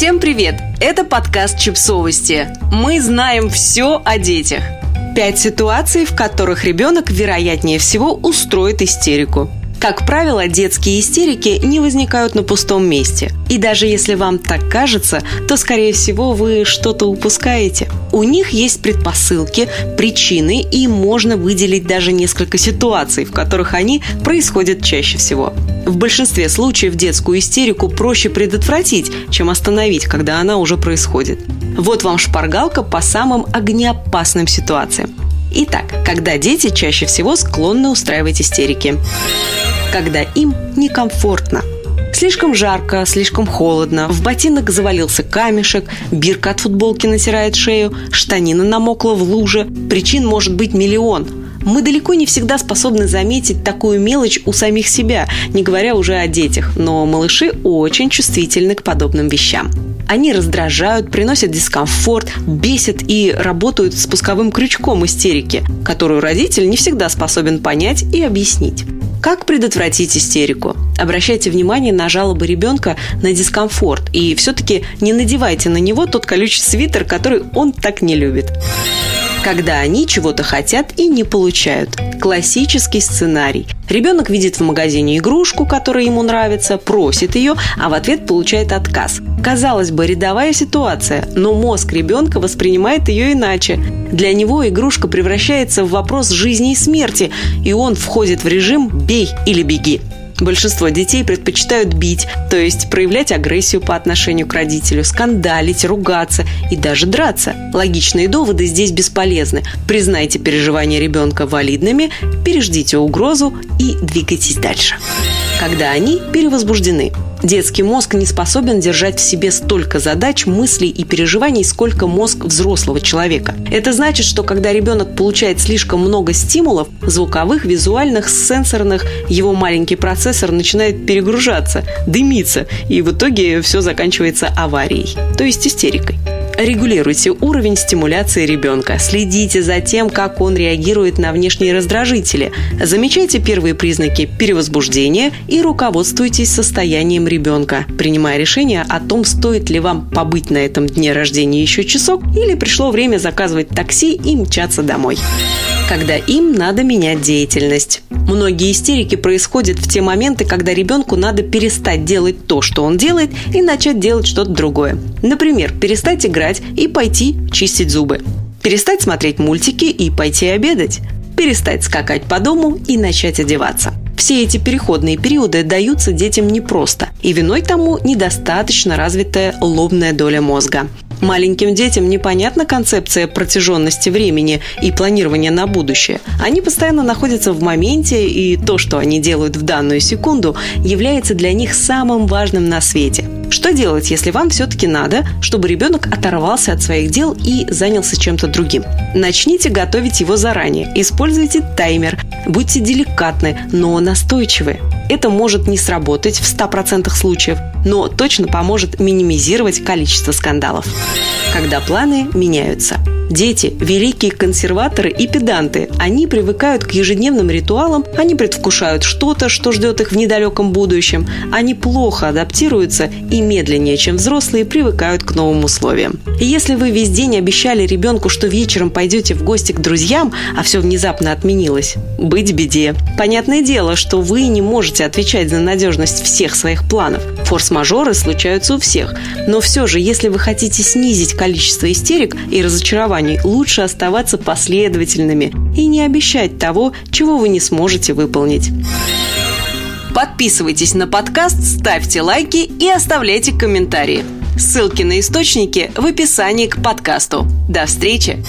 Всем привет! Это подкаст «Чипсовости». Мы знаем все о детях. Пять ситуаций, в которых ребенок, вероятнее всего, устроит истерику. Как правило, детские истерики не возникают на пустом месте. И даже если вам так кажется, то, скорее всего, вы что-то упускаете. У них есть предпосылки, причины, и можно выделить даже несколько ситуаций, в которых они происходят чаще всего. В большинстве случаев детскую истерику проще предотвратить, чем остановить, когда она уже происходит. Вот вам шпаргалка по самым огнеопасным ситуациям. Итак, когда дети чаще всего склонны устраивать истерики? Когда им некомфортно. Слишком жарко, слишком холодно, в ботинок завалился камешек, бирка от футболки натирает шею, штанина намокла в луже. Причин может быть миллион. Мы далеко не всегда способны заметить такую мелочь у самих себя, не говоря уже о детях, но малыши очень чувствительны к подобным вещам. Они раздражают, приносят дискомфорт, бесят и работают спусковым крючком истерики, которую родитель не всегда способен понять и объяснить. Как предотвратить истерику? Обращайте внимание на жалобы ребенка на дискомфорт и все-таки не надевайте на него тот колючий свитер, который он так не любит когда они чего-то хотят и не получают. Классический сценарий. Ребенок видит в магазине игрушку, которая ему нравится, просит ее, а в ответ получает отказ. Казалось бы, рядовая ситуация, но мозг ребенка воспринимает ее иначе. Для него игрушка превращается в вопрос жизни и смерти, и он входит в режим «бей или беги». Большинство детей предпочитают бить, то есть проявлять агрессию по отношению к родителю, скандалить, ругаться и даже драться. Логичные доводы здесь бесполезны. Признайте переживания ребенка валидными, переждите угрозу и двигайтесь дальше. Когда они перевозбуждены. Детский мозг не способен держать в себе столько задач, мыслей и переживаний, сколько мозг взрослого человека. Это значит, что когда ребенок получает слишком много стимулов, звуковых, визуальных, сенсорных, его маленький процессор начинает перегружаться, дымиться, и в итоге все заканчивается аварией, то есть истерикой. Регулируйте уровень стимуляции ребенка. Следите за тем, как он реагирует на внешние раздражители. Замечайте первые признаки перевозбуждения и руководствуйтесь состоянием ребенка, принимая решение о том, стоит ли вам побыть на этом дне рождения еще часок или пришло время заказывать такси и мчаться домой когда им надо менять деятельность. Многие истерики происходят в те моменты, когда ребенку надо перестать делать то, что он делает, и начать делать что-то другое. Например, перестать играть и пойти чистить зубы. Перестать смотреть мультики и пойти обедать. Перестать скакать по дому и начать одеваться. Все эти переходные периоды даются детям непросто, и виной тому недостаточно развитая лобная доля мозга. Маленьким детям непонятна концепция протяженности времени и планирования на будущее. Они постоянно находятся в моменте, и то, что они делают в данную секунду, является для них самым важным на свете. Что делать, если вам все-таки надо, чтобы ребенок оторвался от своих дел и занялся чем-то другим? Начните готовить его заранее. Используйте таймер. Будьте деликатны, но настойчивы. Это может не сработать в 100% случаев, но точно поможет минимизировать количество скандалов. Когда планы меняются – Дети – великие консерваторы и педанты. Они привыкают к ежедневным ритуалам, они предвкушают что-то, что ждет их в недалеком будущем. Они плохо адаптируются и медленнее, чем взрослые, привыкают к новым условиям. Если вы весь день обещали ребенку, что вечером пойдете в гости к друзьям, а все внезапно отменилось, быть беде. Понятное дело, что вы не можете отвечать за надежность всех своих планов. Форс-мажоры случаются у всех. Но все же, если вы хотите снизить количество истерик и разочарований, компаний лучше оставаться последовательными и не обещать того, чего вы не сможете выполнить. Подписывайтесь на подкаст, ставьте лайки и оставляйте комментарии. Ссылки на источники в описании к подкасту. До встречи!